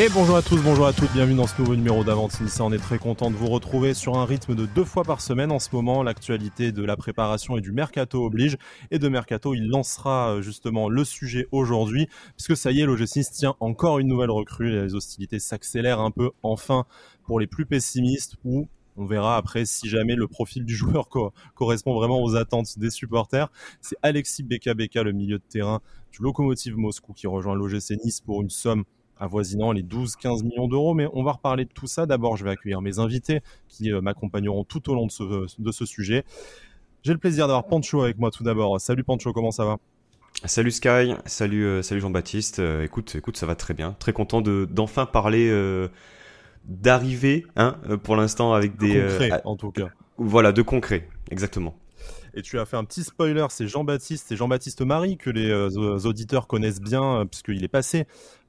Et bonjour à tous, bonjour à toutes, bienvenue dans ce nouveau numéro d'Avantinissa. On est très content de vous retrouver sur un rythme de deux fois par semaine en ce moment. L'actualité de la préparation et du mercato oblige. Et de mercato, il lancera euh, justement le sujet aujourd'hui, puisque ça y est, l'OGC tient encore une nouvelle recrue. Les hostilités s'accélèrent un peu enfin pour les plus pessimistes ou on verra après si jamais le profil du joueur correspond vraiment aux attentes des supporters. C'est Alexis Beka Beka, le milieu de terrain du Lokomotiv Moscou, qui rejoint l'OGC Nice pour une somme avoisinant les 12-15 millions d'euros. Mais on va reparler de tout ça. D'abord, je vais accueillir mes invités qui euh, m'accompagneront tout au long de ce, de ce sujet. J'ai le plaisir d'avoir Pancho avec moi tout d'abord. Salut Pancho, comment ça va? Salut Sky, salut, euh, salut Jean-Baptiste. Euh, écoute, écoute, ça va très bien. Très content de d'enfin parler d'arrivée, hein, pour l'instant avec des concret, en tout cas. Voilà, de concret, exactement. Et tu as fait un petit spoiler, c'est Jean-Baptiste, c'est Jean-Baptiste Marie que les auditeurs connaissent bien puisqu'il est passé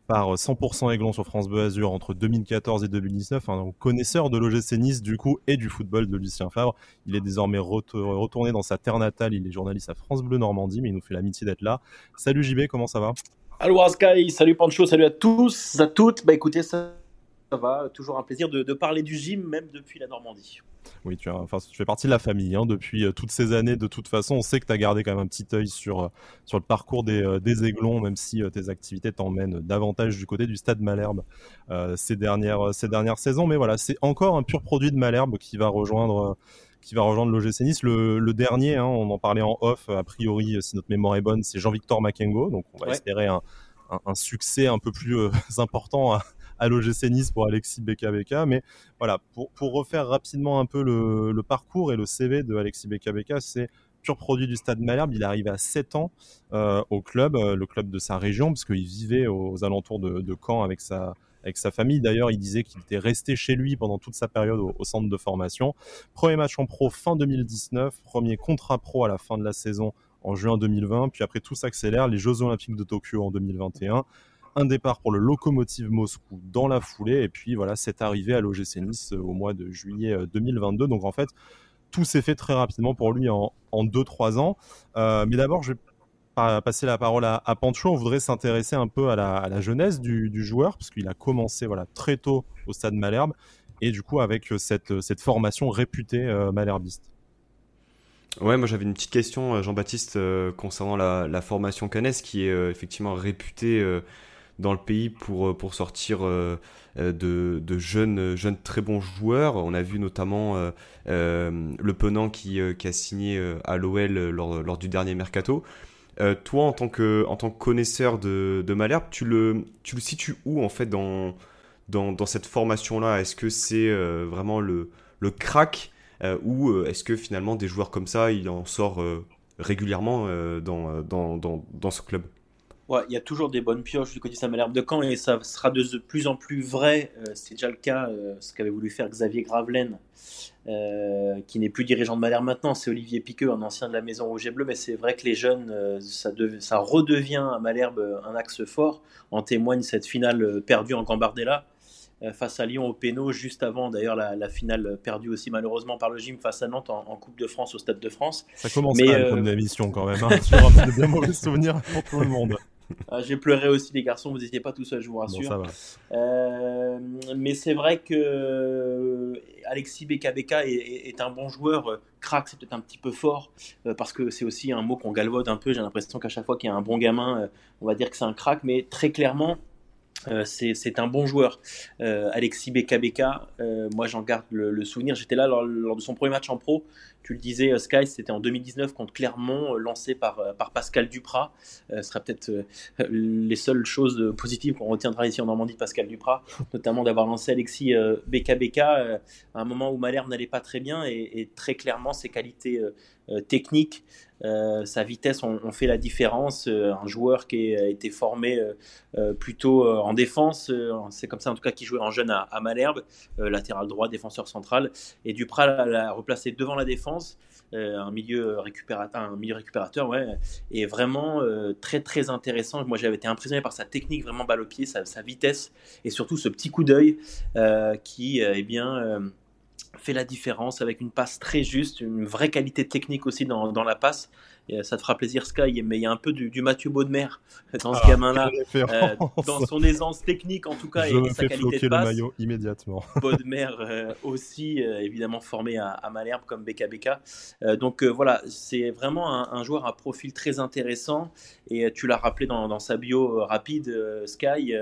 par 100% Aiglon sur France Bleu Azur entre 2014 et 2019, un connaisseur de l'OGC Nice du coup et du football de Lucien Favre. Il est désormais retourné dans sa terre natale, il est journaliste à France Bleu Normandie, mais il nous fait l'amitié d'être là. Salut JB, comment ça va? Allô Sky, salut Pancho, salut à tous, à toutes. Bah écoutez, ça, va, toujours un plaisir de parler du gym même depuis la Normandie. Oui, tu, as, enfin, tu fais partie de la famille hein, depuis euh, toutes ces années. De toute façon, on sait que tu as gardé quand même un petit œil sur, euh, sur le parcours des, euh, des Aiglons, même si tes activités t'emmènent davantage du côté du stade Malherbe ces, dernières, ces dernières saisons. Mais voilà, c'est encore un pur produit de Malherbe qui va rejoindre qui va rejoindre l'OGC Nice. Le, le dernier, hein, on en parlait en off, a priori, si notre mémoire est bonne, c'est Jean-Victor Makengo. Donc on va espérer un, un, un, succès un peu plus important à, à l'OGC Nice pour Alexis BKBK. Mais voilà, pour, pour refaire rapidement un peu le, parcours et le CV de Alexis BKBK, c'est pur produit du Stade Malherbe. Il est arrivé à 7 ans euh, au club, euh, le club de sa région, parce qu'il vivait aux, alentours de, de, Caen avec sa, avec sa famille. D'ailleurs, il disait qu'il était resté chez lui pendant toute sa période au, au, centre de formation. Premier match en pro fin 2019, premier contrat pro à la fin de la saison en juin 2020, puis après tout s'accélère, les Jeux Olympiques de Tokyo en 2021 un départ pour le Lokomotiv Moscou dans la foulée, et puis voilà, cette arrivée à l'OGC Nice euh, au mois de juillet 2022. Euh, Donc en fait, tout s'est fait très rapidement pour lui en 2-3 ans. Euh, mais d'abord, je vais passer la parole à, à. On voudrait s'intéresser un peu à la, jeunesse du, joueur, puisqu'il a commencé voilà, très tôt au stade Malherbe, et du coup avec cette, cette formation réputée malherbiste. Ouais, moi j'avais une petite question, Jean-Baptiste, concernant la, formation Canès, qui est effectivement réputée dans le pays pour, euh, pour sortir euh, euh, de, de, jeunes, jeunes très bons joueurs. On a vu notamment le Penant qui, qui a signé à l'OL lors, lors, du dernier mercato. toi, en tant que, en tant que connaisseur de, de Malherbe, tu le, tu le situes où en fait dans, dans, dans cette formation-là? Est-ce que c'est vraiment le, le crack ou est-ce que finalement des joueurs comme ça, il en sort régulièrement dans, dans, dans, dans ce club? Ouais, il y a toujours des bonnes pioches du côté de Malherbe de Caen et ça sera de plus en plus vrai. Euh, c'est déjà le cas, euh, ce qu'avait voulu faire Xavier Gravelaine, euh, qui n'est plus dirigeant de Malherbe maintenant. C'est Olivier Piqueux, un ancien de la maison Rouge et Bleu. Mais c'est vrai que les jeunes, ça, ça, redevient à Malherbe un axe fort. En témoigne cette finale perdue en Gambardella face à Lyon au Péno, juste avant d'ailleurs la, finale perdue aussi malheureusement par le gym face à Nantes en, Coupe de France au Stade de France. Ça commence Mais, comme une émission quand même, hein, sur un de bien mauvais souvenirs pour tout le monde. Ah, j'ai pleuré aussi, les garçons, vous n'étiez pas tout seul, je vous rassure. Euh, mais c'est vrai que euh, Alexis BKBK est, est, un bon joueur. Crack, c'est peut-être un petit peu fort, euh, parce que c'est aussi un mot qu'on galvaude un peu. J'ai l'impression qu'à chaque fois qu'il y a un bon gamin, on va dire que c'est un crack, mais très clairement, c'est un bon joueur. Alexis BKBK, moi j'en garde le, souvenir. J'étais là lors, de son premier match en pro tu le disais, euh, Sky, c'était en 2019 contre Clermont, euh, lancé par, euh, par Pascal Duprat. ce sera peut-être les seules choses positives qu'on retiendra ici en Normandie de Pascal Duprat, notamment d'avoir lancé Alexis BKBK à un moment où Malherbe n'allait pas très bien et, très clairement ses qualités techniques, sa vitesse ont, fait la différence. un joueur qui a été formé plutôt en défense, c'est comme ça en tout cas qu'il jouait en jeune à, Malherbe, latéral droit, défenseur central, et Duprat l'a replacé devant la défense euh, un milieu récupérateur, ouais, est vraiment euh, très très intéressant. Moi, j'avais été impressionné par sa technique vraiment balle au pied, sa, vitesse et surtout ce petit coup d'œil euh, qui, eh bien fait la différence avec une passe très juste, une vraie qualité technique aussi dans, dans la passe. Et euh, ça te fera plaisir Sky, mais il y a un peu du, du Mathieu Baudemer dans ce ah, gamin-là, euh, dans son aisance technique en tout cas Je et, sa qualité de passe. le maillot immédiatement. Baudemer euh, aussi évidemment formé à, à, Malherbe comme BKBK. donc voilà, c'est vraiment un, un, joueur à profil très intéressant et tu l'as rappelé dans, dans, sa bio rapide Sky.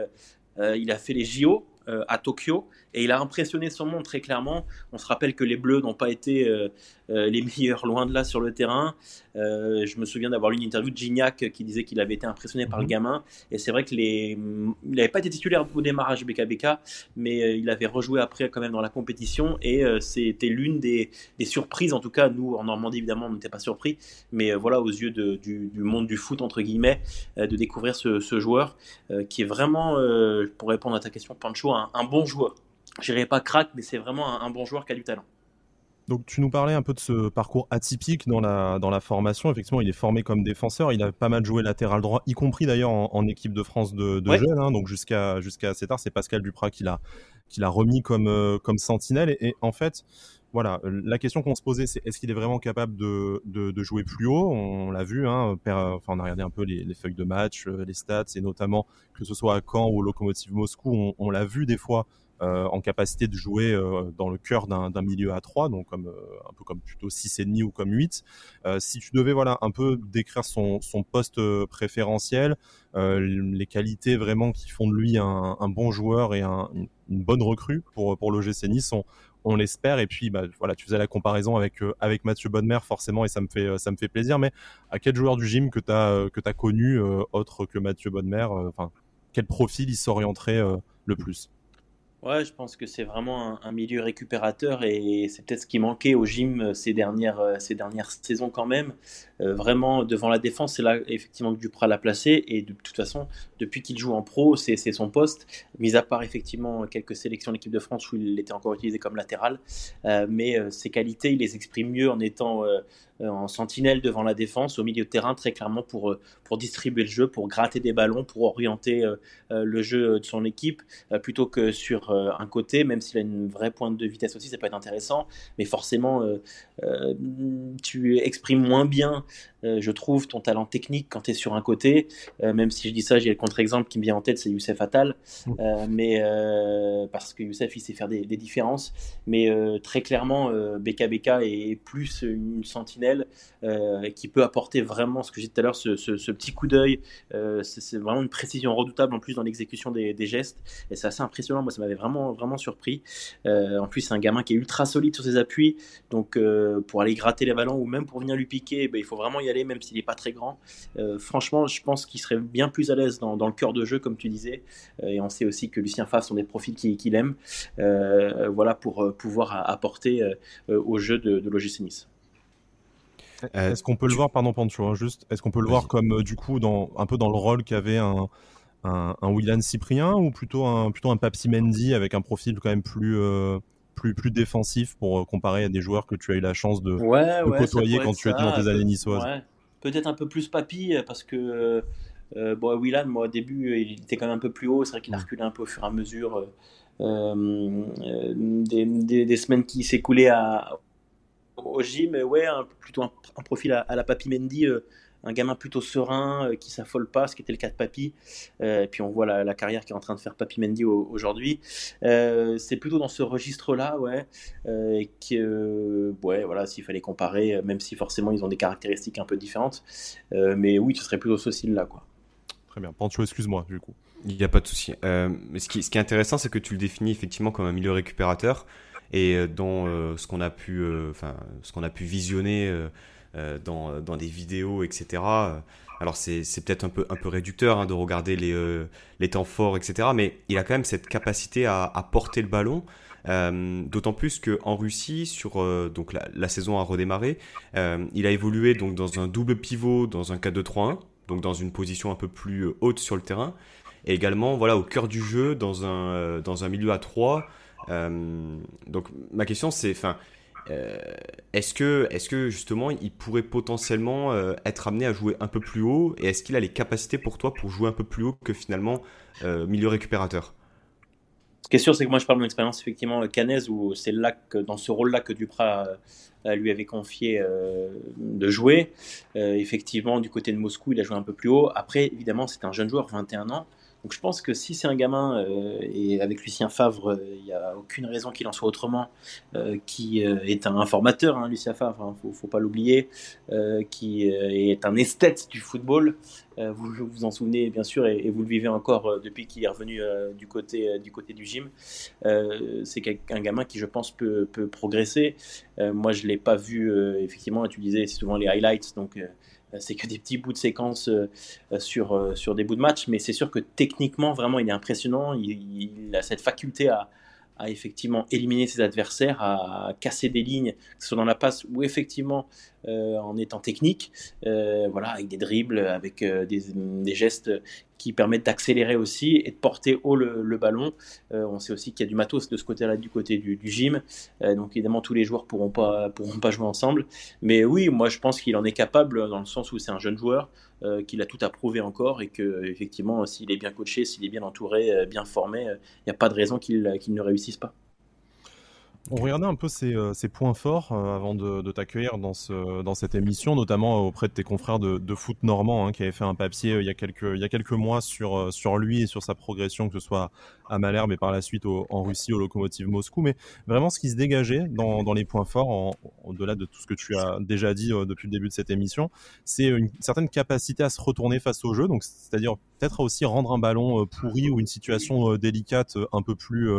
il a fait les JO à Tokyo et il a impressionné son monde très clairement. On se rappelle que les Bleus n'ont pas été euh, euh, les meilleurs loin de là sur le terrain. Euh, je me souviens d'avoir lu une interview de Gignac qui disait qu'il avait été impressionné par le mhm. gamin. Et c'est vrai que les... il n'avait pas été titulaire au démarrage BKBK, mais il avait rejoué après quand même dans la compétition. Et c'était l'une des, surprises, en tout cas nous en Normandie évidemment on n'était pas surpris, mais voilà aux yeux du, monde du foot entre guillemets, de découvrir ce, joueur qui est vraiment, pour répondre à ta question Pancho, un bon joueur je dirais pas crack, mais c'est vraiment un, bon joueur qui a du talent. Donc tu nous parlais un peu de ce parcours atypique dans la, dans la formation. Effectivement, il est formé comme défenseur. Il a pas mal joué latéral droit, y compris d'ailleurs en, équipe de France de, de jeunes. Hein. donc jusqu'à jusqu'à assez tard, c'est Pascal Duprat qui l'a qui l'a remis comme euh, comme sentinelle. Et, en fait, voilà, la question qu'on se posait, c'est est-ce qu'il est vraiment capable de, de, jouer plus haut? On l'a vu, hein, enfin, on a regardé un peu les, les, feuilles de match, euh, les stats, et notamment que ce soit à Caen ou au Locomotive Moscou, on, on l'a vu des fois en capacité de jouer euh, dans le cœur d'un milieu à 3, donc comme, euh, un peu comme plutôt 6,5 ou comme 8. si tu devais voilà, un peu décrire son, poste préférentiel, les qualités vraiment qui font de lui un, bon joueur et un, une bonne recrue pour, pour l'OGC Nice, on, l'espère. Et puis, bah, voilà, tu faisais la comparaison avec, avec Mathieu Bonnemer, forcément, et ça me fait, ça me fait plaisir. Mais à quel joueur du gym que tu as connu, autre que Mathieu Bonnemer, enfin, quel profil il s'orienterait le plus? Ouais, je pense que c'est vraiment un, milieu récupérateur et c'est peut-être ce qui manquait au gym euh, ces dernières, euh, ces dernières saisons quand même. Euh, vraiment, devant la défense, c'est là effectivement que Duprat l'a placé et de, toute façon, depuis qu'il joue en pro, c'est son poste, mis à part effectivement quelques sélections de l'équipe de France où il était encore utilisé comme latéral. mais ses qualités, il les exprime mieux en étant en sentinelle devant la défense, au milieu de terrain, très clairement pour, pour distribuer le jeu, pour gratter des ballons, pour orienter le jeu de son équipe, plutôt que sur un côté, même s'il a une vraie pointe de vitesse aussi, ça peut être intéressant, mais forcément, tu exprimes moins bien euh, je trouve, ton talent technique quand tu es sur un côté. Euh, même si je dis ça, j'ai le contre-exemple qui me vient en tête, c'est Youssef Attal. Mm. Euh, mais, parce que Youssef, il sait faire des, différences. Mais très clairement, BKBK est plus une sentinelle qui peut apporter vraiment ce que j'ai dit tout à l'heure, ce, petit coup d'œil. c'est vraiment une précision redoutable en plus dans l'exécution des, gestes. Et c'est assez impressionnant. Moi, ça m'avait vraiment, vraiment surpris. en plus, c'est un gamin qui est ultra solide sur ses appuis. Donc, pour aller gratter les ballons ou même pour venir lui piquer, ben, il faut vraiment y aller même s'il n'est pas très grand. Euh, franchement, je pense qu'il serait bien plus à l'aise dans, le cœur de jeu, comme tu disais. Euh, et on sait aussi que Lucien Favre sont des profils qu'il aime. Euh, voilà, pour pouvoir apporter au jeu de, de l'OGC Nice. Est-ce qu'on peut le voir, pardon Pancho, hein, juste, est-ce qu'on peut le voir comme du coup dans, un peu dans le rôle qu'avait un, un, William Cyprien ou plutôt un, plutôt un Papsi Mendy avec un profil quand même plus, plus, plus défensif pour euh, comparer à des joueurs que tu as eu la chance de, côtoyer quand tu étais dans tes années niçoises Peut-être un peu plus papy euh, parce que euh, bon, Willan, moi au début, il était quand même un peu plus haut. C'est vrai qu'il a reculé un peu au fur et à mesure des, semaines qui s'écoulaient au gym. Ouais, plutôt un, profil à, la Papy Mendy un gamin plutôt serein, euh, qui s'affole pas, ce qui était le cas de Papy. Euh, et puis on voit la, carrière qui est en train de faire Papy Mendy aujourd'hui. Euh, c'est plutôt dans ce registre-là, ouais, et que, ouais, voilà, s'il fallait comparer, même si forcément ils ont des caractéristiques un peu différentes, mais oui, ce serait plutôt ce style-là, quoi. Très bien. Pancho, excuse-moi, du coup. Il n'y a pas de souci. mais ce qui, ce qui est intéressant, c'est que tu le définis effectivement comme un milieu récupérateur. Et dans ce qu'on a pu, enfin, ce qu'on a pu visionner euh, dans, dans, des vidéos, etc. Alors c'est peut-être un peu, réducteur hein, de regarder les, euh, temps forts, etc. Mais il a quand même cette capacité à, porter le ballon. Euh, D'autant plus qu'en Russie, sur euh, donc la, saison a redémarré, euh, il a évolué donc dans un double pivot, dans un 4-2-3-1, donc dans une position un peu plus haute sur le terrain, et également voilà au cœur du jeu dans un milieu à 3. donc ma question c'est, euh, est-ce que, justement il pourrait potentiellement euh, être amené à jouer un peu plus haut et est-ce qu'il a les capacités pour toi pour jouer un peu plus haut que finalement euh, milieu récupérateur? Ce qui est sûr, c'est que moi, je parle de mon expérience, effectivement, Cannes, où c'est là que, dans ce rôle-là que Duprat lui avait confié de jouer. effectivement, du côté de Moscou, il a joué un peu plus haut. Après, évidemment, c'est un jeune joueur, 21 ans. Donc je pense que si c'est un gamin, euh, et avec Lucien Favre, euh, il n'y a aucune raison qu'il en soit autrement, euh, qui est un formateur, hein, Lucien Favre, il hein, ne faut, pas l'oublier, qui est un esthète du football. vous vous en souvenez bien sûr, et, vous le vivez encore depuis qu'il est revenu du, côté, du côté du gym. c'est un gamin qui, je pense, peut, peut progresser. moi, je ne l'ai pas vu, effectivement, c'est souvent les highlights, donc c'est que des petits bouts de séquence euh, euh, sur, des bouts de match, mais c'est sûr que techniquement, vraiment, il est impressionnant. il a cette faculté à, effectivement éliminer ses adversaires, à casser des lignes, que ce soit dans la passe ou effectivement euh, en étant technique, euh, voilà, avec des dribbles, avec euh, des, gestes qui permettent d'accélérer aussi et de porter haut le, ballon. on sait aussi qu'il y a du matos de ce côté-là, du côté du, du gym. donc évidemment, tous les joueurs pourront pas pourront pas jouer ensemble. Mais oui, moi je pense qu'il en est capable dans le sens où c'est un jeune joueur. qu'il a tout à prouver encore et que effectivement s'il est bien coaché, s'il est bien entouré, bien formé, il n'y a pas de raison qu'il ne réussisse pas. On regardait un peu ces, euh, points forts euh, avant de, t'accueillir dans, cette émission, notamment auprès de tes confrères de, foot normand hein, qui avaient fait un papier euh, il, y a quelques, mois sur, lui et sur sa progression, que ce soit à Malherbe et par la suite en Russie au Lokomotiv Moscou. Mais vraiment, ce qui se dégageait dans, les points forts, au-delà de tout ce que tu as déjà dit depuis le début de cette émission, c'est une certaine capacité à se retourner face au jeu, donc c'est-à-dire peut-être aussi rendre un ballon pourri ou une situation délicate un peu plus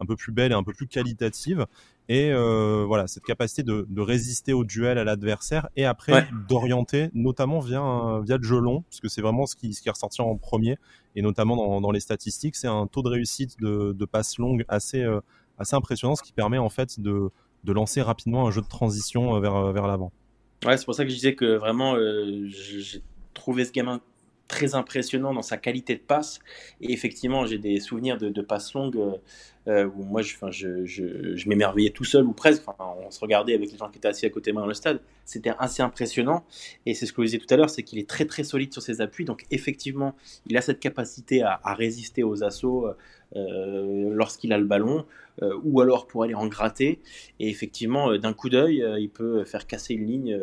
un peu plus belle et un peu plus qualitative. Et euh, voilà, cette capacité de, résister au duel à l'adversaire et après d'orienter, notamment via, via le jeu long, puisque c'est vraiment ce qui, ce qui est ressorti en premier, et notamment dans, les statistiques, c'est un taux de réussite de, de passe longue assez, euh, assez impressionnant, ce qui permet en fait de, de lancer rapidement un jeu de transition euh, vers, vers l'avant. Ouais, c'est pour ça que je disais que vraiment, j'ai trouvé ce gamin très impressionnant dans sa qualité de passe. Et effectivement, j'ai des souvenirs de, passes longues euh, où moi je, m'émerveillais tout seul ou presque. Enfin, on se regardait avec les gens qui étaient assis à côté de moi dans le stade. C'était assez impressionnant. Et c'est ce que je disais tout à l'heure, c'est qu'il est très très solide sur ses appuis. Donc effectivement, il a cette capacité à, à résister aux assauts euh, lorsqu'il a le ballon. Euh, ou alors pour aller en gratter. Et effectivement, euh, d'un coup d'œil, il peut faire casser une ligne,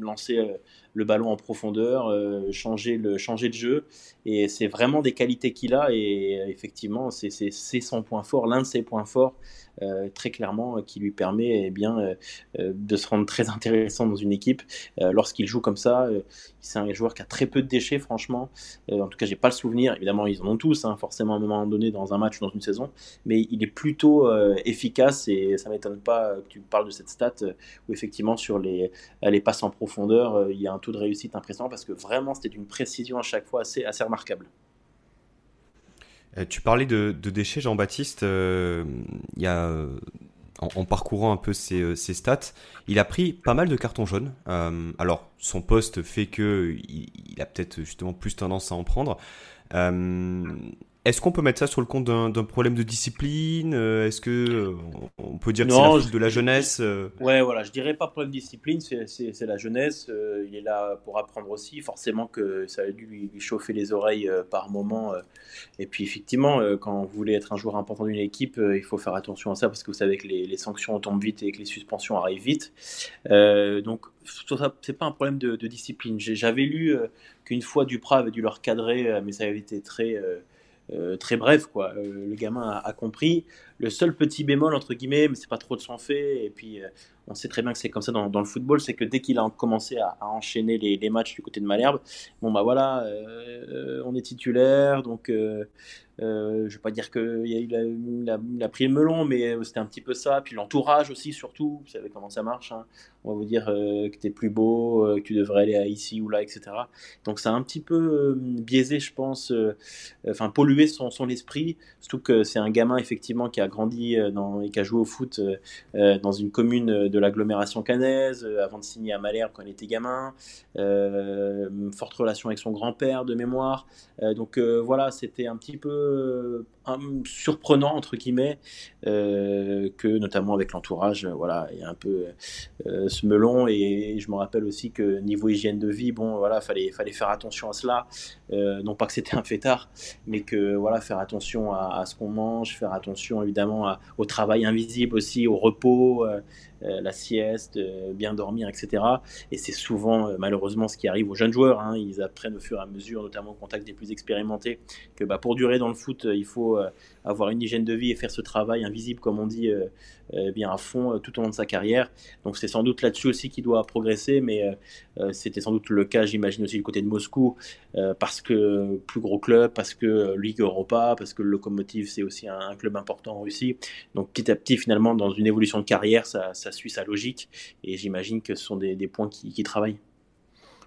lancer le ballon en profondeur, changer, le, changer de jeu. Et c'est vraiment des qualités qu'il a. Et effectivement, c'est son point fort, l'un de ses points forts. Euh, très clairement, euh, qui lui permet eh bien, euh, de se rendre très intéressant dans une équipe. Lorsqu'il joue comme ça, c'est un joueur qui a très peu de déchets, franchement. en tout cas, j'ai pas le souvenir. Évidemment, ils en ont tous, hein, forcément, à un moment donné, dans un match ou dans une saison. Mais il est plutôt efficace et ça m'étonne pas que tu parles de cette stat où, effectivement, sur les, les passes en profondeur, il y a un taux de réussite impressionnant parce que vraiment, c'était une précision à chaque fois assez, assez remarquable. Euh, tu parlais de, déchets, Jean-Baptiste. Euh, il euh, en, parcourant un peu ses, stats, il a pris pas mal de cartons jaunes. alors, son poste fait que il, a peut-être justement plus tendance à en prendre. Est-ce qu'on peut mettre ça sur le compte d'un problème de discipline euh, Est-ce que euh, on peut dire que c'est de la jeunesse euh? Ouais, voilà, je dirais pas problème de discipline, c'est la jeunesse. il est là pour apprendre aussi. Forcément que ça a dû lui, chauffer les oreilles par moment. et puis effectivement, quand vous voulez être un joueur important d'une équipe, il faut faire attention à ça parce que vous savez que les, sanctions tombent vite et que les suspensions arrivent vite. donc c'est pas un problème de, de discipline. J'avais lu qu'une fois Duprat avait dû leur cadrer, mais ça avait été très euh, très bref, quoi. Euh, le gamin a, compris. Le seul petit bémol, entre guillemets, mais c'est pas trop de son fait, et puis euh, on sait très bien que c'est comme ça dans, le football, c'est que dès qu'il a commencé à, enchaîner les, matchs du côté de Malherbe, bon bah voilà, on est titulaire, donc euh, je vais pas dire qu'il a, il a, pris le melon, mais c'était un petit peu ça. Puis l'entourage aussi, surtout. Vous savez comment ça marche. Hein. On va vous dire euh, que tu es plus beau, euh, que tu devrais aller à ici ou là, etc. Donc ça a un petit peu euh, biaisé, je pense, enfin pollué son, son esprit. Surtout que c'est un gamin, effectivement, qui a grandi dans, et qui a joué au foot dans une commune de de l'agglomération canaise, avant de signer à Malherbe quand il était gamin, forte relation avec son grand-père de mémoire. donc voilà, c'était un petit peu surprenant entre guillemets que notamment avec l'entourage, voilà, il y a un peu ce melon et je me rappelle aussi que niveau hygiène de vie, bon voilà, fallait fallait faire attention à cela. non pas que c'était un fêtard, mais que voilà, faire attention à, ce qu'on mange, faire attention évidemment au travail invisible aussi, au repos, euh, euh, la sieste, euh, bien dormir, etc. Et c'est souvent malheureusement ce qui arrive aux jeunes joueurs. Hein. Ils apprennent au fur et à mesure, notamment au contact des plus expérimentés, que bah, pour durer dans le foot, il faut avoir une hygiène de vie et faire ce travail invisible, comme on dit, bien à fond tout au long de sa carrière. Donc c'est sans doute là-dessus aussi qu'il doit progresser, mais c'était sans doute le cas, j'imagine aussi du côté de Moscou, parce que plus gros club, parce que Ligue Europa, parce que le Lokomotiv c'est aussi un, club important en Russie. Donc petit à petit, finalement, dans une évolution de carrière, ça, suit sa logique. Et j'imagine que ce sont des, points qui travaillent.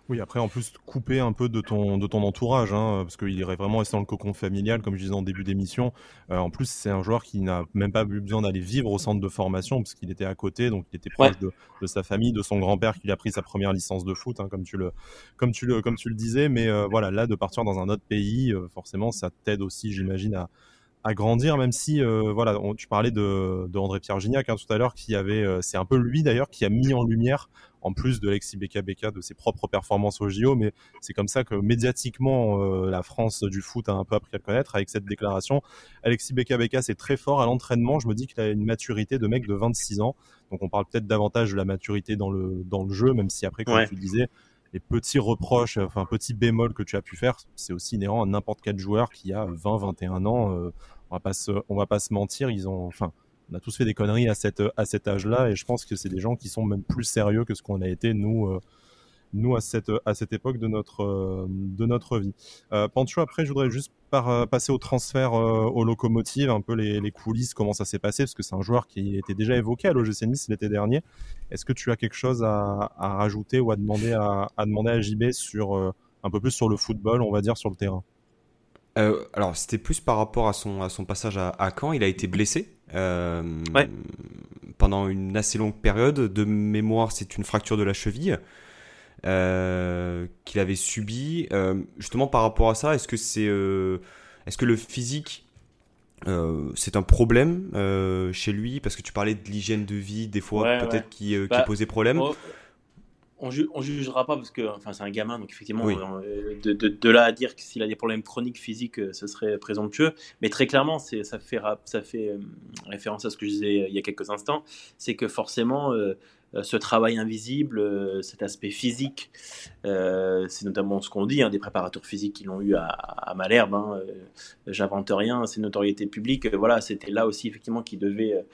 Oui, après, en plus, couper un peu de ton, de ton entourage, hein, parce qu'il irait vraiment rester dans le cocon familial, comme je disais en début d'émission. Euh, en plus, c'est un joueur qui n'a même pas eu besoin d'aller vivre au centre de formation, parce qu'il était à côté, donc il était proche de, de, sa famille, de son grand-père qui lui a pris sa première licence de foot, hein, comme, tu le, comme, tu le, comme tu le disais. Mais euh, voilà, là, de partir dans un autre pays, euh, forcément, ça t'aide aussi, j'imagine, à, à grandir, même si voilà, tu parlais de, de André Pierre Gignac hein, tout à l'heure, qui avait, c'est un peu lui d'ailleurs qui a mis en lumière en plus de Alexis BKBK, de ses propres performances au JO, mais c'est comme ça que médiatiquement euh, la France du foot a un peu appris à le connaître avec cette déclaration. Alexis BKBK c'est très fort à l'entraînement, je me dis qu'il a une maturité de mec de 26 ans, donc on parle peut-être davantage de la maturité dans le, dans le jeu, même si après, comme tu disais, les petits reproches, enfin petits bémols que tu as pu faire, c'est aussi inhérent à n'importe quel joueur qui a 20, 21 ans. Euh, on va pas se, on va pas se mentir, ils ont, enfin, on a tous fait des conneries à, cette, à cet âge-là, et je pense que c'est des gens qui sont même plus sérieux que ce qu'on a été nous, euh, nous à cette, à cette époque de notre, euh, de notre vie. Euh, Pancho, après, je voudrais juste par, passer au transfert aux locomotives, un peu les, les coulisses, comment ça s'est passé, parce que c'est un joueur qui était déjà évoqué à l'OGC Nice l'été dernier. Est-ce que tu as quelque chose à, à rajouter ou à demander à, à demander à JB sur un peu plus sur le football, on va dire, sur le terrain? Euh, alors, c'était plus par rapport à son, à son passage à, à Caen. Il a été blessé euh, pendant une assez longue période. De mémoire, c'est une fracture de la cheville euh, qu'il avait subie. justement, par rapport à ça, est-ce que, c'est, est-ce que le physique, c'est un problème chez lui? Parce que tu parlais de l'hygiène de vie, des fois, peut-être qui, qui bah, posait problème. Oh, on, ne jugera pas parce que enfin c'est un gamin donc effectivement euh, de, là à dire que s'il a des problèmes chroniques physiques euh, ce serait présomptueux mais très clairement ça fait ça fait euh, référence à ce que je disais il y a quelques instants c'est que forcément euh, ce travail invisible, euh, cet aspect physique. Euh, c'est notamment ce qu'on dit, hein, des préparateurs physiques qui l'ont eu à, Malherbe. Hein, J'invente rien, c'est notoriété publique. voilà, c'était là aussi effectivement qu'ils devaient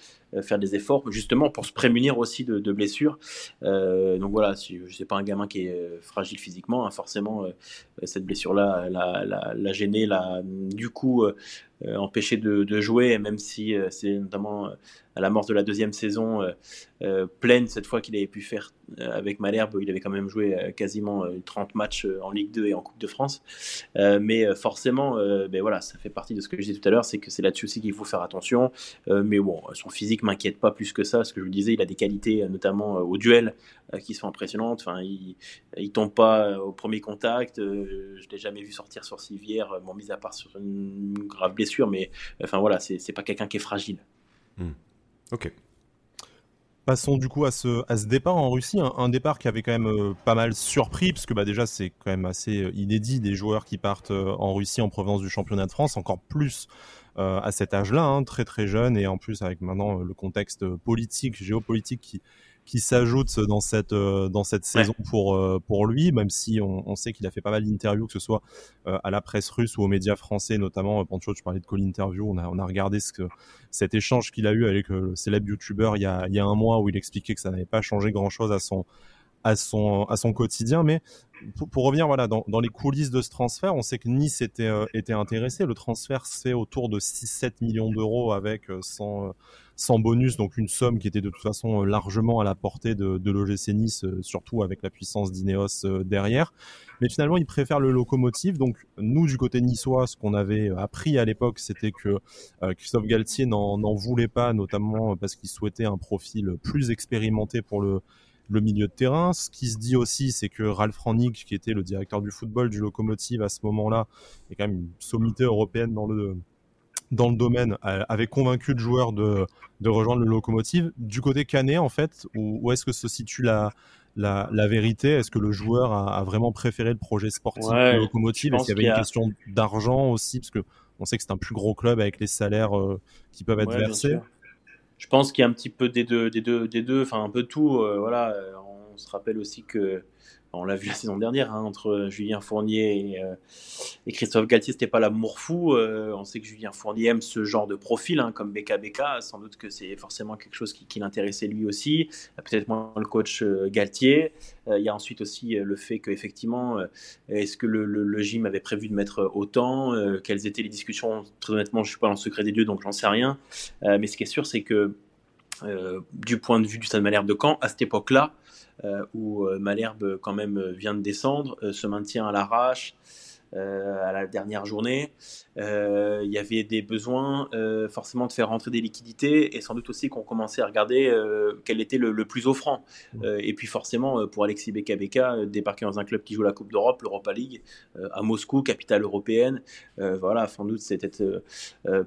faire des efforts, justement pour se prémunir aussi de, blessures. donc voilà, si, je sais pas un gamin qui est fragile physiquement, hein, forcément cette blessure-là l'a gêné, l'a du coup empêché de, jouer, même si c'est notamment à la mort de la deuxième saison euh, euh, pleine, cette fois qu'il avait pu faire euh, avec Malherbe, il avait quand même joué quasiment 30 matchs en Ligue 2 et en Coupe de France. mais forcément, ben voilà, ça fait partie de ce que je disais tout à l'heure, c'est que c'est là-dessus aussi qu'il faut faire attention. mais bon, son physique m'inquiète pas plus que ça. Ce que je vous disais, il a des qualités, notamment au duel, qui sont impressionnantes. Enfin, il, il tombe pas au premier contact. je l'ai jamais vu sortir sur civière, bon, mis à part sur une grave blessure, mais enfin voilà, c'est pas quelqu'un qui est fragile. Hmm. Ok. Passons du coup à ce, départ en Russie, un, départ qui avait quand même euh, pas mal surpris, parce que bah, déjà c'est quand même assez euh, inédit des joueurs qui partent euh, en Russie en provenance du championnat de France, encore plus à cet âge-là, hein, très très jeune, et en plus avec maintenant le contexte politique, géopolitique qui, qui s'ajoute dans cette euh, dans cette saison pour euh, pour lui, même si on, on sait qu'il a fait pas mal d'interviews, que ce soit euh, à la presse russe ou aux médias français, notamment. Pancho, tu parlais de call interview, on a on a regardé ce que cet échange qu'il a eu avec le célèbre youtubeur il y a il y a un mois où il expliquait que ça n'avait pas changé grand chose à son à son quotidien, mais pour, revenir voilà dans, les coulisses de ce transfert, on sait que Nice était était intéressé. Le transfert fait autour de 6-7 millions d'euros avec 100 sans bonus, donc une somme qui était de toute façon euh, largement à la portée de, de l'OGC Nice, euh, surtout avec la puissance d'Ineos euh, derrière. mais finalement il préfère le locomotive. Donc nous du côté niçois, ce qu'on avait appris à l'époque, c'était que Christophe Galtier n'en voulait pas, notamment parce qu'il souhaitait un profil plus expérimenté pour le le milieu de terrain. Ce qui se dit aussi, c'est que Ralph Rangnick, qui était le directeur du football du Locomotive à ce moment-là, est quand même une sommité européenne dans le dans le domaine, avait convaincu le joueur de, de rejoindre le Locomotive. Du côté Canet, en fait, où, est-ce que se situe la, la, la vérité? Est-ce que le joueur a, vraiment préféré le projet sportif du Locomotive? Est-ce qu'il y avait une question d'argent aussi? Parce que on sait que c'est un plus gros club avec les salaires euh, qui peuvent être versés je pense qu'il y a un petit peu des deux, des deux, des deux, enfin un peu tout. Euh, voilà, on se rappelle aussi que on l'a vu la saison dernière, hein, entre Julien Fournier euh, et, Christophe Galtier, c'était pas l'amour fou. Euh, on sait que Julien Fournier aime ce genre de profil, hein, comme BKBK. Sans doute que c'est forcément quelque chose qui, l'intéressait lui aussi. Peut-être moins le coach euh, Galtier. Il y a ensuite aussi le fait qu'effectivement, est-ce que le, gym avait prévu de mettre autant Quelles étaient les discussions? Très honnêtement, je suis pas dans le secret des dieux, donc j'en sais rien. mais ce qui est sûr, c'est que du point de vue du Stade Malherbe de Caen, à cette époque-là, euh, où euh, Malherbe quand même vient de descendre, euh, se maintient à l'arrache. à la dernière journée. Il y avait des besoins forcément de faire rentrer des liquidités et sans doute aussi qu'on commençait à regarder quel était le, plus offrant. et puis forcément, pour Alexis BKBK, débarquer dans un club qui joue la Coupe d'Europe, l'Europa League, à Moscou, capitale européenne, voilà, sans doute c'était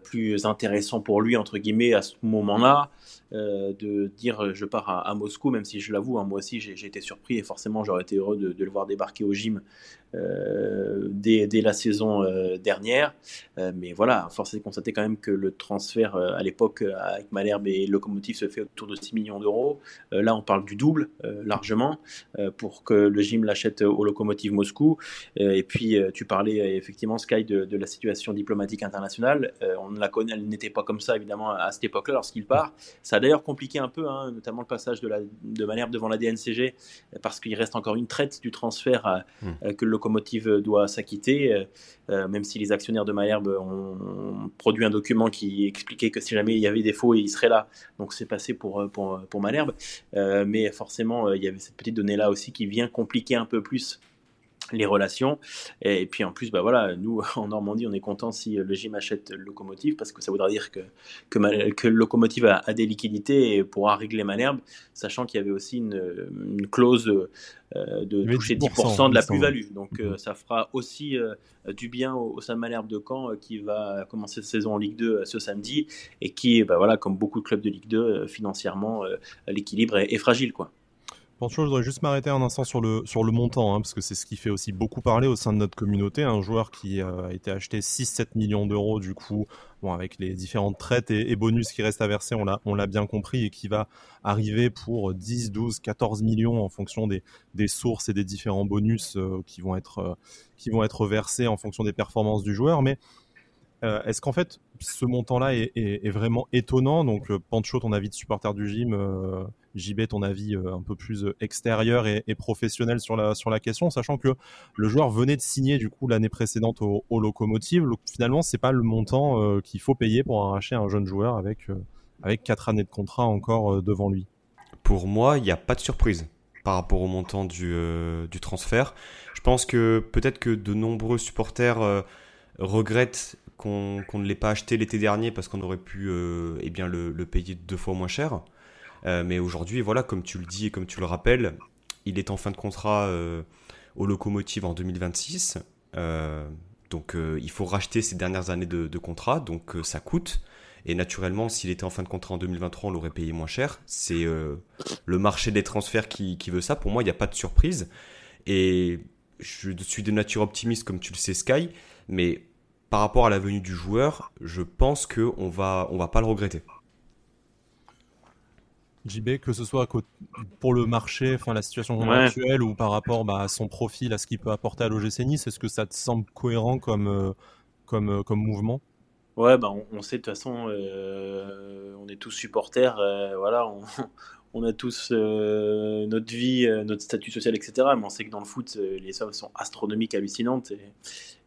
plus intéressant pour lui, entre guillemets, à ce moment-là. Euh, de dire euh, je pars à, Moscou, même si je l'avoue, hein, moi aussi j'ai été surpris et forcément j'aurais été heureux de, le voir débarquer au gym euh, dès, la saison dernière. Mais voilà, force est de constater quand même que le transfert à l'époque avec Malherbe et Locomotive se fait autour de 6 millions d'euros. là on parle du double largement pour que le gym l'achète au Locomotive Moscou. et puis tu parlais effectivement Sky de, de, la situation diplomatique internationale. on la connaît, elle n'était pas comme ça évidemment à cette époque-là lorsqu'il part. Ça a d'ailleurs compliqué un peu, hein, notamment le passage de, la, de Malherbe devant la DNCG, parce qu'il reste encore une traite du transfert euh, que le locomotive doit s'acquitter, euh, euh, même si les actionnaires de Malherbe ont produit un document qui expliquait que si jamais il y avait des faux, il serait là. Donc c'est passé pour, pour, pour Malherbe. mais forcément, il y avait cette petite donnée-là aussi qui vient compliquer un peu plus les relations. Et, puis en plus, bah voilà, nous en Normandie, on est content si le gym achète le locomotive parce que ça voudra dire que, que, locomotive a, des liquidités et pourra régler Malherbe, sachant qu'il y avait aussi une, clause euh, de toucher 10%, de la plus-value. Donc euh, ça fera aussi euh, du bien au, au Malherbe de Caen qui va commencer cette saison en Ligue 2 ce samedi et qui, bah voilà, comme beaucoup de clubs de Ligue 2, financièrement, l'équilibre est, est fragile. quoi. Bon, je voudrais juste m'arrêter un instant sur le, sur le montant, hein, parce que c'est ce qui fait aussi beaucoup parler au sein de notre communauté. Un joueur qui euh, a été acheté 6-7 millions d'euros, du coup, bon, avec les différentes traites et, bonus qui restent à verser, on l'a, on l'a bien compris, et qui va arriver pour 10, 12, 14 millions en fonction des, des sources et des différents bonus euh, qui, vont être, euh, qui vont être versés en fonction des performances du joueur. Mais euh, est-ce qu'en fait, ce montant-là est, vraiment étonnant? Donc, euh, Pancho, ton avis de supporter du gym, euh, JB, ton avis un peu plus extérieur et, professionnel sur la, sur la question, sachant que le joueur venait de signer du coup l'année précédente au, au Locomotive. Finalement, c'est pas le montant qu'il faut payer pour arracher un jeune joueur avec, avec 4 années de contrat encore devant lui. Pour moi, il n'y a pas de surprise par rapport au montant du, du transfert. Je pense que peut-être que de nombreux supporters regrettent qu'on ne l'ait pas acheté l'été dernier parce qu'on aurait pu euh, eh bien, le, payer deux fois moins cher. Euh, mais aujourd'hui, voilà, comme tu le dis et comme tu le rappelles, il est en fin de contrat euh, au locomotive en 2026. donc il faut racheter ces dernières années de, contrat, donc ça coûte. Et naturellement, s'il était en fin de contrat en 2023, on l'aurait payé moins cher. C'est le marché des transferts qui, qui veut ça. Pour moi, il n'y a pas de surprise. Et je suis de nature optimiste, comme tu le sais, Sky. Mais par rapport à la venue du joueur, je pense qu'on va, on va pas le regretter. JB, que ce soit pour le marché, enfin la situation actuelle ou par rapport bah, à son profil, à ce qu'il peut apporter à l'OGC Nice, est-ce que ça te semble cohérent comme, euh, comme, euh, comme mouvement? Ouais, bah on, sait de toute façon, euh, on est tous supporters, voilà, on a tous notre vie, notre statut social, etc. Mais on sait que dans le foot, les sommes sont astronomiques, hallucinantes. Et,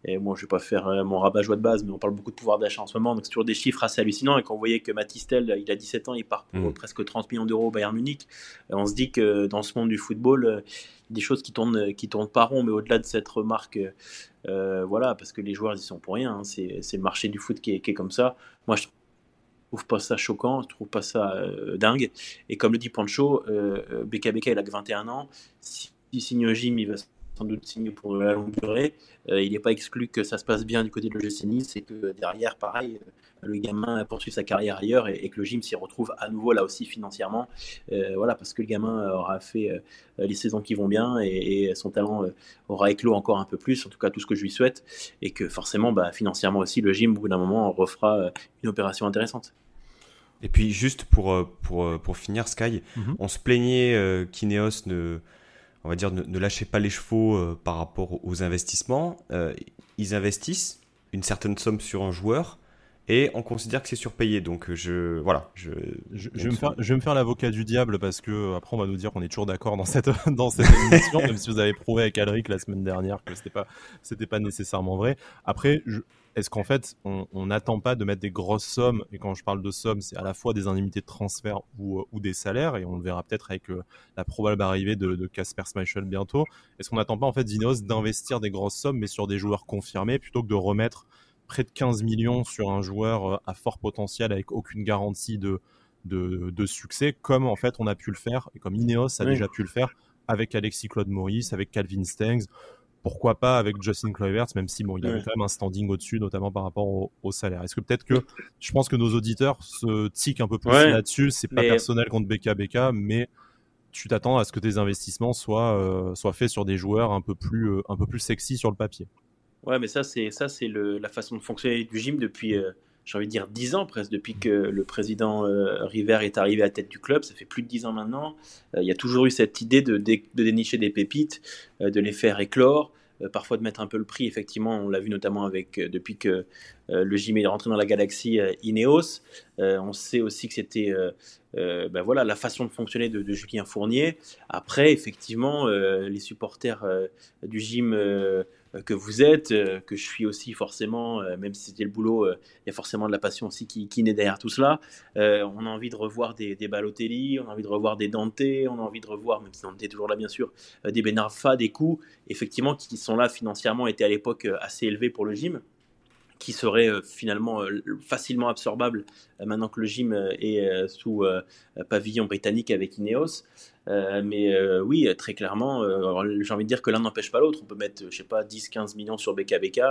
et moi, je vais pas faire euh, mon rabat-joie de base, mais on parle beaucoup de pouvoir d'achat en ce moment, donc c'est toujours des chiffres assez hallucinants. Et quand on voyait que Matistel, il a 17 ans, il part pour mm. presque 30 millions d'euros au Bayern Munich, euh, on se dit que dans ce monde du football, euh, des choses qui tournent, qui tournent pas rond, mais au-delà de cette remarque, voilà, parce que les joueurs, ils sont pour rien. Hein, c'est, le marché du foot qui est, qui est, comme ça. Moi, je trouve pas ça choquant, je trouve pas ça dingue. Et comme le dit Pancho, BKBK, il a que 21 ans. Si il signe au gym, il va sans doute signe pour la longue durée. Euh, il n'est pas exclu que ça se passe bien du côté de l'OGC Nice et que derrière, pareil, euh, le gamin poursuit sa carrière ailleurs et, que le gym s'y retrouve à nouveau là aussi financièrement. Euh, voilà, parce que le gamin aura fait les saisons qui vont bien et, son talent aura éclos encore un peu plus, en tout cas tout ce que je lui souhaite, et que forcément, bah, financièrement aussi, le gym, au bout d'un moment, refera une opération intéressante. Et puis juste pour, pour, pour finir, Sky, mhm. on se plaignait qu'Ineos ne on va dire, ne, lâchez pas les chevaux euh, par rapport aux investissements. Euh, ils investissent une certaine somme sur un joueur et on considère que c'est surpayé. Donc euh, je voilà, je je, vais, me faire, je vais me faire l'avocat du diable parce que après on va nous dire qu'on est toujours d'accord dans cette dans cette émission, même si vous avez prouvé avec Alric la semaine dernière que c'était pas c'était pas nécessairement vrai. Après, je, est-ce qu'en fait, on n'attend pas de mettre des grosses sommes Et quand je parle de sommes, c'est à la fois des indemnités de transfert ou, euh, des salaires, et on le verra peut-être avec euh, la probable arrivée de Casper Schmeichel bientôt. Est-ce qu'on n'attend pas en fait Dinos d'investir des grosses sommes, mais sur des joueurs confirmés, plutôt que de remettre près de 15 millions sur un joueur euh, à fort potentiel avec aucune garantie de, de, succès, comme en fait on a pu le faire, et comme Ineos a déjà pu le faire avec Alexis Claude Maurice, avec Calvin Stengs pourquoi pas avec Justin Kluivert, même si bon, il avait quand même un standing au-dessus, notamment par rapport au, salaire. Est-ce que peut-être que je pense que nos auditeurs se tiquent un peu plus là-dessus. C'est pas personnel contre BKBK, mais tu t'attends à ce que tes investissements soient, euh, soient faits sur des joueurs un peu plus, euh, un peu plus sexy sur le papier. Ouais, mais ça c'est ça c'est la façon de fonctionner du gym depuis. Euh, j'ai envie de dire 10 ans presque, depuis que le président River est arrivé à la tête du club, ça fait plus de 10 ans maintenant. il y a toujours eu cette idée de, de dénicher des pépites, de les faire éclore, euh, parfois de mettre un peu le prix. Effectivement, on l'a vu notamment avec euh, depuis que euh, le gym est rentré dans la galaxie Ineos. on sait aussi que c'était ben voilà, la façon de fonctionner de, de Julien Fournier. Après, effectivement, les supporters du gym euh, que vous êtes, euh, que je suis aussi forcément, euh, même si c'était le boulot, il y a forcément de la passion aussi qui, qui naît derrière tout cela. on a envie de revoir des, des Balotelli, on a envie de revoir des Dante, on a envie de revoir, même si Dante est toujours là bien sûr, des Benarfa, des coups, effectivement, qui sont là financièrement, étaient à l'époque assez élevés pour le gym qui seraient finalement facilement absorbables maintenant que le gym est sous pavillon britannique avec Ineos. Euh, mais euh, oui, très clairement, euh, j'ai envie de dire que l'un n'empêche pas l'autre. On peut mettre, je sais pas, 10-15 millions sur BKBK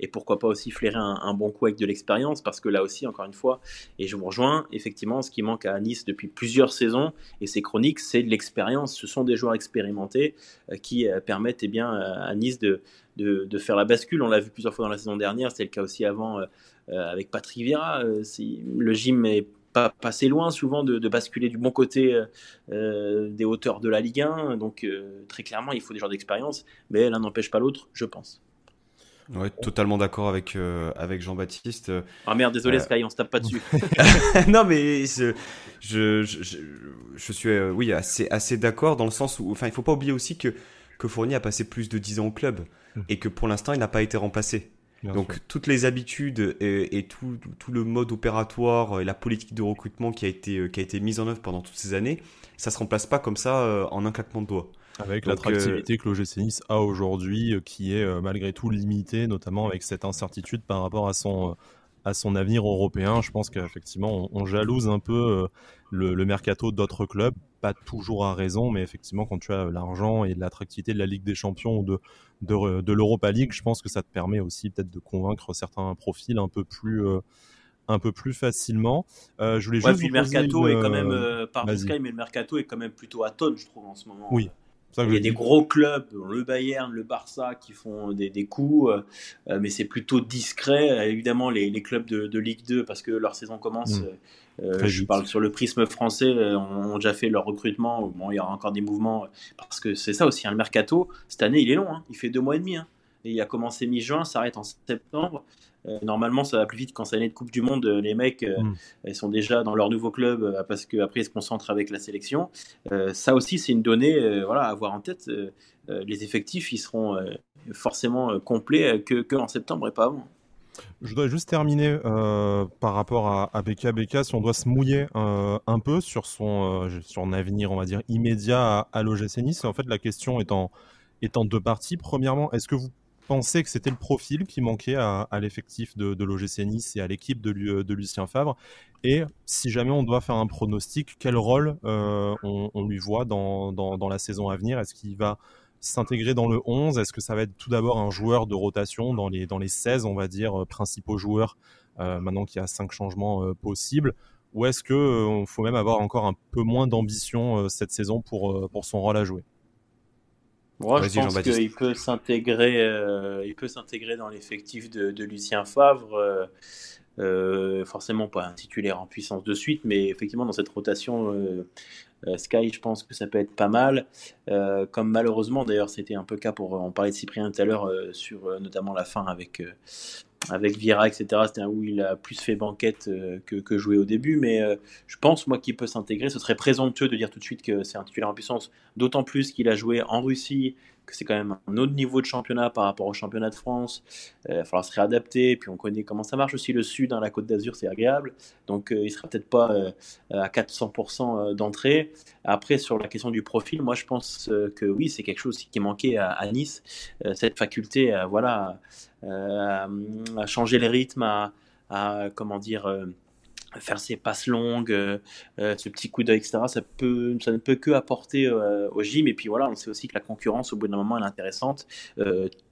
et pourquoi pas aussi flairer un, bon coup avec de l'expérience parce que là aussi, encore une fois, et je vous rejoins, effectivement, ce qui manque à Nice depuis plusieurs saisons et c'est chronique, c'est de l'expérience. Ce sont des joueurs expérimentés qui permettent eh bien, à Nice de, de, de, faire la bascule. On l'a vu plusieurs fois dans la saison dernière, c'était le cas aussi avant avec Patrick Vieira. le gym est pas passer loin souvent de, basculer du bon côté euh, euh, des hauteurs de la Ligue 1. Donc euh, très clairement, il faut des gens d'expérience, mais l'un n'empêche pas l'autre, je pense. Ouais, totalement d'accord avec, avec Jean-Baptiste. Ah merde, désolé Sky, on se tape pas dessus. non mais je, je, je, suis oui, assez, assez d'accord dans le sens où, enfin, il faut pas oublier aussi que, que Fournier a passé plus de 10 ans au club mmh. et que pour l'instant, il n'a pas été remplacé. Donc toutes les habitudes et, tout, le mode opératoire et la politique de recrutement qui a été, euh, qui a été mise en œuvre pendant toutes ces années, ça se remplace pas comme ça euh, en un claquement de doigts. Avec l'attractivité que l'OGC Nice a aujourd'hui, euh, qui est malgré tout limitée, notamment avec cette incertitude par rapport à son, à son avenir européen. Je pense qu'effectivement, on, jalouse un peu le, le mercato d'autres clubs, pas toujours à raison, mais effectivement, quand tu as l'argent et l'attractivité de la Ligue des Champions ou de, de, l'Europa League, je pense que ça te permet aussi peut-être de convaincre certains profils un peu plus euh, un peu plus facilement. Euh, je voulais juste le mercato est quand même euh, par Sky, mais le mercato est quand même plutôt à tonne, je trouve en ce moment. Oui. Il y a des gros clubs, le Bayern, le Barça, qui font des, des coups, mais c'est plutôt discret. Évidemment, les, les clubs de, de, Ligue 2, parce que leur saison commence, mm. Euh, je parle sur le prisme français, euh, ont déjà fait leur recrutement. Bon, il y aura encore des mouvements parce que c'est ça aussi, hein, le mercato, cette année, il est long. Hein. il fait deux mois et demi. Hein. il a commencé mi-juin, s'arrête en septembre. Normalement, ça va plus vite quand c'est l'année de Coupe du Monde. Les mecs, mm. ils sont déjà dans leur nouveau club parce qu'après, ils se concentrent avec la sélection. ça aussi, c'est une donnée voilà, à avoir en tête. les effectifs, ils seront forcément complets que, que en septembre et pas avant. Je dois juste terminer euh, par rapport à, à BK. si on doit se mouiller euh, un peu sur son, euh, sur un avenir, on va dire, immédiat à, à l'OGC Nice. En fait, la question est en, est en deux parties. Premièrement, est-ce que vous pensez que c'était le profil qui manquait à, l'effectif de, de l'OGC Nice et à l'équipe de, Lucien Favre. Et si jamais on doit faire un pronostic, quel rôle on, on, lui voit dans, la saison à venir? Est-ce qu'il va s'intégrer dans le 11 Est-ce que ça va être tout d'abord un joueur de rotation dans les, dans les 16, on va dire, euh, principaux joueurs, euh, maintenant qu'il y a 5 changements euh, possibles? Ou est-ce qu'il faut même avoir encore un peu moins d'ambition cette saison pour son rôle à jouer? Moi, je pense qu'il peut s'intégrer, il peut s'intégrer dans l'effectif de, de, Lucien Favre. forcément pas un titulaire en puissance de suite, mais effectivement dans cette rotation, euh, Sky, je pense que ça peut être pas mal. Euh, comme malheureusement, d'ailleurs, c'était un peu le cas pour. On parlait de Cyprien tout à l'heure euh, sur notamment la fin avec avec Vira, etc. C'était un où il a plus fait banquette que, que joué au début, mais je pense, moi, qu'il peut s'intégrer. Ce serait présomptueux de dire tout de suite que c'est un titulaire en puissance, d'autant plus qu'il a joué en Russie, que c'est quand même un autre niveau de championnat par rapport au championnat de France. Euh, il va falloir se réadapter. Puis on connaît comment ça marche aussi le Sud, hein, la Côte d'Azur, c'est agréable. Donc il euh, il sera peut-être pas euh, à 400% d'entrée. Après, sur la question du profil, moi je pense que oui, c'est quelque chose qui manquait à, Nice. cette faculté à, voilà, à changer les rythmes, à, à comment dire faire ses passes longues, euh, euh, ce petit coup d'œil, etc. Ça, ne peut que apporter euh, au gym. Et puis voilà, on sait aussi que la concurrence, au bout d'un moment, elle est intéressante.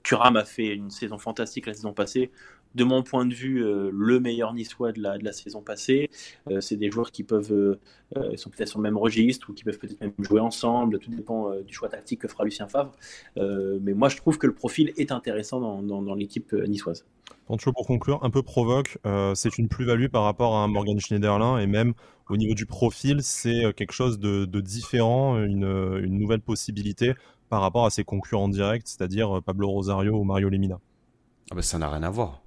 Turam a fait une saison fantastique la saison passée de mon point de vue, euh, le meilleur niçois de la, de la saison passée. Euh, c'est des joueurs qui peuvent, euh, sont peut-être sur le même registre ou qui peuvent peut-être même jouer ensemble. Tout dépend du choix tactique que fera Lucien Favre. mais moi, je trouve que le profil est intéressant dans, dans, l'équipe niçoise. Pancho, pour conclure, un peu provoque, c'est une plus-value par rapport à Morgan Schneiderlin et même au niveau du profil, c'est quelque chose de, de différent, une, une, nouvelle possibilité par rapport à ses concurrents directs, c'est-à-dire Pablo Rosario ou Mario Lemina. Ah ça n'a rien à voir.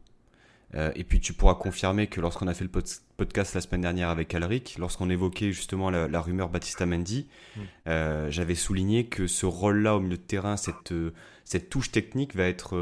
Euh, et puis tu pourras confirmer que lorsqu'on a fait le podcast la semaine dernière avec Alric, lorsqu'on évoquait justement la, rumeur Batista Mendy, mm. euh, j'avais souligné que ce rôle-là au milieu de terrain, cette, euh, cette touche technique va être,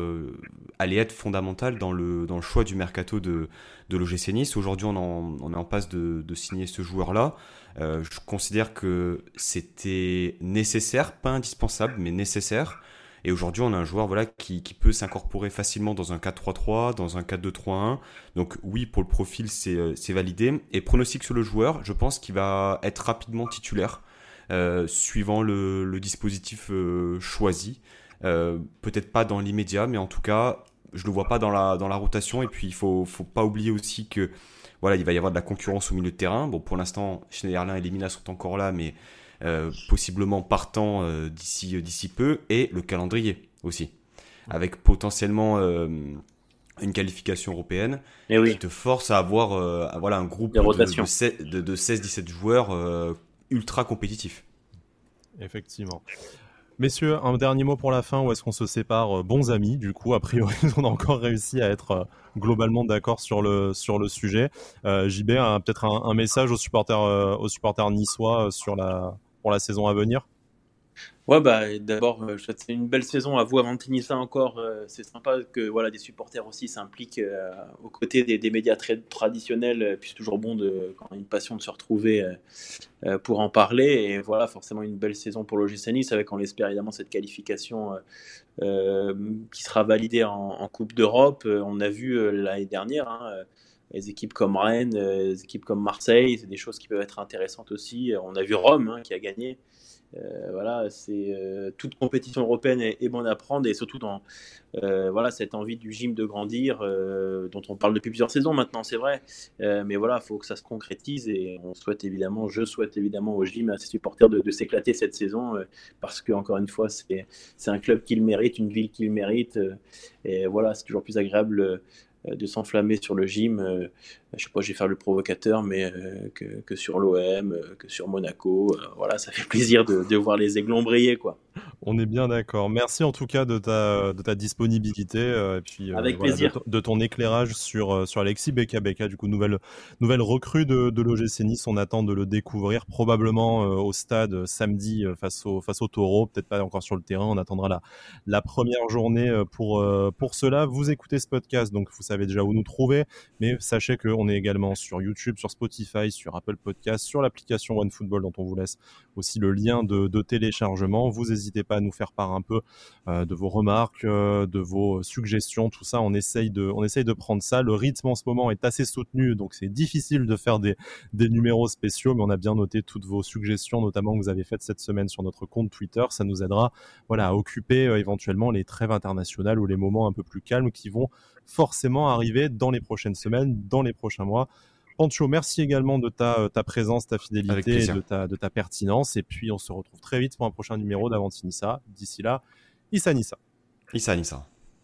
allait être fondamentale dans le, dans le choix du mercato de, de l'OGC Nice. Aujourd'hui, on, on, est en passe de, de signer ce joueur-là. je considère que c'était nécessaire, pas indispensable, mais nécessaire. Et aujourd'hui, on a un joueur voilà, qui, peut s'incorporer facilement dans un 4-3-3, dans un 4-2-3-1. Donc oui, pour le profil, euh, c'est validé. Et pronostic sur le joueur, je pense qu'il va être rapidement titulaire, euh, suivant le, dispositif euh, choisi. Peut-être pas dans l'immédiat, mais en tout cas, je le vois pas dans la, dans la rotation. Et puis, il faut, faut pas oublier aussi que voilà, il va y avoir de la concurrence au milieu de terrain. Bon, pour l'instant, Schneiderlin et Lemina sont encore là, mais euh, possiblement partant euh, d'ici euh, d'ici peu, et le calendrier aussi, avec potentiellement une qualification européenne et eh qui te force à avoir voilà, un groupe de, de, de 16-17 joueurs ultra compétitifs. Effectivement. Messieurs, un dernier mot pour la fin, ou est-ce qu'on se sépare bons amis Du coup, a priori, on a encore réussi à être globalement d'accord sur le, sur le sujet. JB a peut-être un, un, message aux supporters, aux supporters niçois sur la, pour la saison à venir Ouais, bah, d'abord, euh, c'est une belle saison à vous avant de encore. Euh, c'est sympa que voilà, des supporters aussi s'impliquent euh, aux côtés des, médias très traditionnels. Puis c'est toujours bon de, quand on a une passion de se retrouver pour en parler. Et voilà, forcément une belle saison pour l'OGC Nice avec, on l'espère évidemment, cette qualification qui sera validée en, Coupe d'Europe. On a vu l'année dernière. Hein, les équipes comme Rennes, euh, les équipes comme Marseille, c'est des choses qui peuvent être intéressantes aussi. On a vu Rome hein, qui a gagné. Euh, voilà, c'est euh, toute compétition européenne est, bonne à prendre et surtout dans voilà cette envie du gym de grandir dont on parle depuis plusieurs saisons maintenant, c'est vrai. mais voilà, il faut que ça se concrétise et on souhaite évidemment, je souhaite évidemment au gym à ses supporters de, de s'éclater cette saison parce que encore une fois, c'est un club qui le mérite, une ville qui le mérite et voilà, c'est toujours plus agréable de s'enflammer sur le gym. Euh, je sais pas, je vais faire le provocateur, mais euh, que, que, sur l'OM, que sur Monaco. voilà, ça fait plaisir de, de voir les aiglons briller, quoi. On est bien d'accord. Merci en tout cas de ta, de ta disponibilité euh, et puis euh, Avec plaisir. De, ton éclairage sur, euh, sur Alexis Beka Beka, du coup nouvelle, nouvelle recrue de, de l'OGC Nice. On attend de le découvrir probablement au stade samedi face au, face au Taureau, peut-être pas encore sur le terrain. On attendra la, la première journée pour, pour cela. Vous écoutez ce podcast, donc vous savez déjà où nous trouver, mais sachez qu'on est également sur YouTube, sur Spotify, sur Apple Podcast, sur l'application OneFootball dont on vous laisse aussi le lien de, de téléchargement. Vous n'hésitez pas à nous faire part un peu euh, de vos remarques, euh, de vos suggestions, tout ça. On essaye de, on essaye de prendre ça. Le rythme en ce moment est assez soutenu, donc c'est difficile de faire des, des numéros spéciaux, mais on a bien noté toutes vos suggestions, notamment que vous avez faites cette semaine sur notre compte Twitter. Ça nous aidera, voilà, à occuper euh, éventuellement les trêves internationales ou les moments un peu plus calmes qui vont forcément arriver dans les prochaines semaines, dans les prochains mois. Pancho, merci également de ta, euh, ta présence, ta fidélité, de ta, de ta pertinence. Et puis, on se retrouve très vite pour un prochain numéro d'Avantinissa. D'ici là, Issa Nissa. Issa Nissa.